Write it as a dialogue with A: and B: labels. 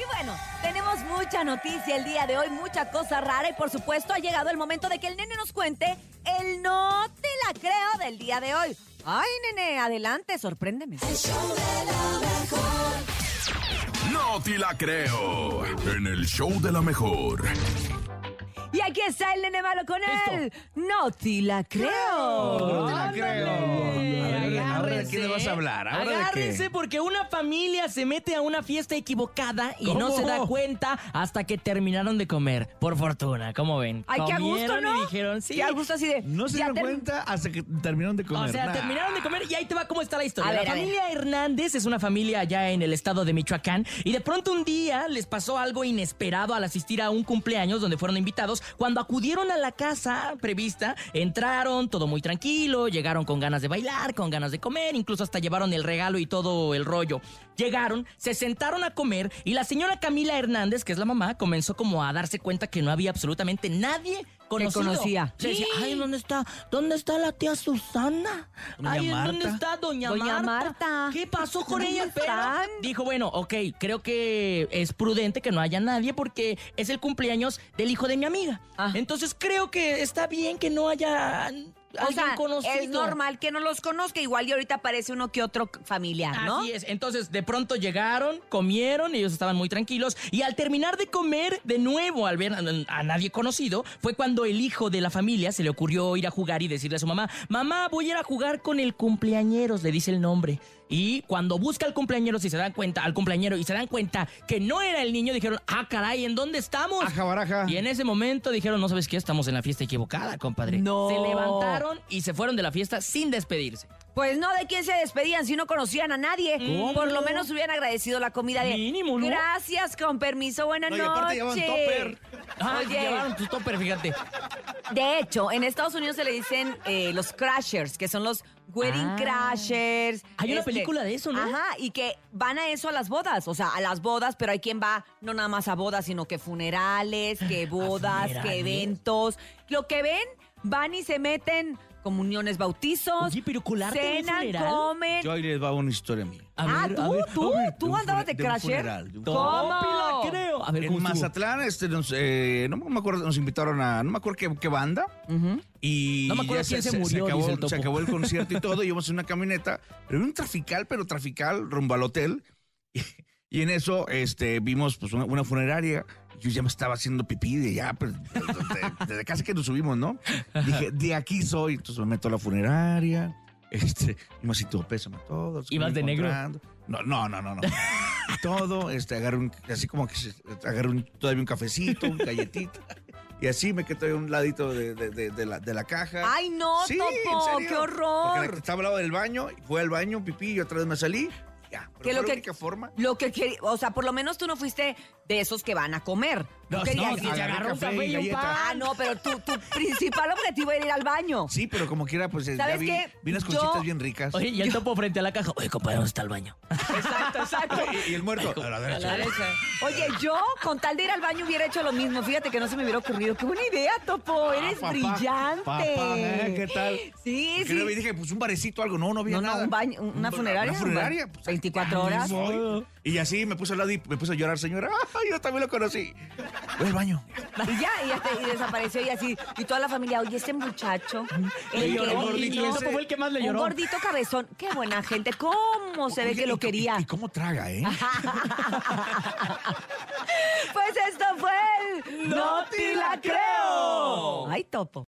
A: Y bueno, tenemos mucha noticia el día de hoy, mucha cosa rara y por supuesto ha llegado el momento de que el nene nos cuente el no te la creo del día de hoy. Ay, nene, adelante, sorpréndeme.
B: No te la creo. En el show de la mejor.
A: Y aquí está el nene malo con él. No te la creo.
C: No te la creo. A qué le
D: agárrense.
C: vas a hablar. ¿Ahora de qué?
D: Agárrense porque una familia se mete a una fiesta equivocada y no se da cuenta hasta que terminaron de comer. Por fortuna, ¿cómo ven?
A: Ay, qué a gusto, ¿no?
D: Y dijeron, sí.
A: Qué a gusto así de.
C: No se dieron cuenta hasta que terminaron de comer.
D: O sea,
C: Nah.
D: terminaron de comer y ahí te va cómo está la historia.
A: A ver,
D: la
A: a ver.
D: familia Hernández es una familia allá en el estado de Michoacán y de pronto un día les pasó algo inesperado al asistir a un cumpleaños donde fueron invitados. Cuando acudieron a la casa prevista, entraron todo muy tranquilo, llegaron con ganas de bailar, con ganas de comer, incluso hasta llevaron el regalo y todo el rollo. Llegaron, se sentaron a comer y la señora Camila Hernández, que es la mamá, comenzó como a darse cuenta que no había absolutamente nadie conocido.
A: conocía.
D: Se decía, ay, ¿dónde está? ¿Dónde está la tía Susana?
C: Doña
D: Ay, ¿dónde está doña,
A: Doña
D: Marta?
A: Marta.
D: ¿Qué pasó con
A: ¿Dónde
D: ella? Pero dijo, bueno, ok, creo que es prudente que no haya nadie porque es el cumpleaños del hijo de mi amiga.
A: Ah.
D: Entonces creo que está bien que no haya
A: O
D: alguien
A: sea,
D: conocido.
A: es normal que no los conozca. Igual y ahorita aparece uno que otro familiar, ¿no?
D: Así es. Entonces, de pronto llegaron, comieron, ellos estaban muy tranquilos. Y al terminar de comer, de nuevo, al ver a, a nadie conocido, fue cuando el hijo de la familia se le ocurrió ir a jugar y decirle a su mamá: Mamá, voy a ir a jugar con el cumpleañeros, le dice el nombre. Y cuando busca al cumpleañero, si se dan cuenta, al cumpleañero y se dan cuenta que no era el niño, dijeron: Ah, caray, ¿en dónde estamos?
C: Aja baraja.
D: Y en ese momento dijeron: No sabes qué, estamos en la fiesta equivocada, compadre.
A: No.
D: Se levantaron y se fueron de la fiesta sin despedirse.
A: Pues no, ¿de quién se despedían si no conocían a nadie?
D: ¿Cómo?
A: Por lo menos hubieran agradecido la comida de...
D: Mínimo, ¿no?
A: Gracias, con permiso, buenas
C: No, y aparte
A: noches.
C: topper.
D: Ah,
A: Oye.
D: llevaron fíjate.
A: De hecho, en Estados Unidos se le dicen eh, los crashers, que son los wedding
D: Ah.
A: crashers.
D: Hay una película de eso, ¿no?
A: Ajá, y que van a eso a las bodas, o sea, a las bodas, pero hay quien va no nada más a bodas, sino que funerales, que bodas, que
D: funerales?
A: eventos. Lo que ven, van y se meten comuniones, bautizos,
D: Oye, pero colarte en un
A: cenan,
D: funeral.
A: comen.
C: Yo ahí les va una historia mía.
D: A
A: ah,
D: ver,
A: tú,
D: a ver,
A: tú,
D: a ver.
A: tú andabas de
C: de un
A: crasher.
C: funeral, de un
A: ¿Cómo?
D: Tópila, creo. A ver, ¿cómo
C: En
D: estuvo?
C: Mazatlán, este, nos, eh, no me acuerdo, nos invitaron a, no me acuerdo qué, qué banda.
A: Ujú.
C: Y
D: No me acuerdo
C: ya
D: quién se murió,
C: acabó,
D: dice el topo.
C: se acabó el concierto y todo, íbamos en una camioneta, pero en un trafical, pero trafical, rumbo al hotel. Y, y en eso este, vimos pues, una, una funeraria. Yo ya me estaba haciendo pipí de ya, pues, de- desde casi que nos subimos, ¿no? Dije, de aquí soy. Entonces me meto a la funeraria. Este, y me todo pésame todo. los que
D: ¿Ibas de negro?
C: No, no, no, no. no. todo, este, agarré un, así como que agarré un- todavía un cafecito, un galletita. Y así me quedé a un ladito de, de- de- de la, de la caja.
A: Ay, no,
C: Sí,
A: Topo, qué
C: Porque
A: horror.
C: estaba al lado del baño, y fue al baño, pipí, y otra vez me salí. Pero
A: Que
C: fue
A: lo
C: la
A: que-
C: única forma.
A: Lo que quería, o sea, por lo menos tú no fuiste de esos que van a comer.
C: No, no,
A: ir-
D: si se
C: agarré
D: agarró un
C: café
D: café
C: y
D: y un
C: galleta.
D: pan.
A: Ah, no, pero tu, tu principal objetivo era ir al baño.
C: Sí, pero como quiera, pues ya
A: ¿Sabes
C: vi,
A: qué?
C: vi unas
A: Yo-
C: conchitas bien ricas.
D: Oye, y el topo frente a la caja. Oye, compadre, ¿dónde está el baño?
A: Exacto, exacto.
C: y, y el muerto. a la derecha.
A: Oye, yo con tal de ir al baño hubiera hecho lo mismo. Fíjate que no se me hubiera ocurrido. Qué buena idea, Topo. Eres
C: Ah, papá,
A: brillante.
C: papá, ¿eh? ¿Qué tal?
A: Sí,
C: Porque
A: sí.
C: luego dije, pues un barecito, algo. No, no había
A: No, no,
C: nada.
A: un baño, un- una funeraria.
C: Una funeraria.
A: un ba-
C: pues,
A: 24
C: ahí
A: horas.
C: voy. Y así me puse al lado y me puse a llorar, señora. ¡Ay, yo también lo conocí! Voy al baño.
A: Y ya, y, desapareció y así. Y toda la familia, oye, ese muchacho.
D: Le
A: el
D: lloró, el topo fue el que más le
A: Un
D: lloró.
A: gordito cabezón. Qué buena gente. ¿Cómo se ve que lo quería?
C: Y, y cómo traga, ¿eh?
A: Pues esto fue el
D: ¡No te la creo!
A: Ay, Topo.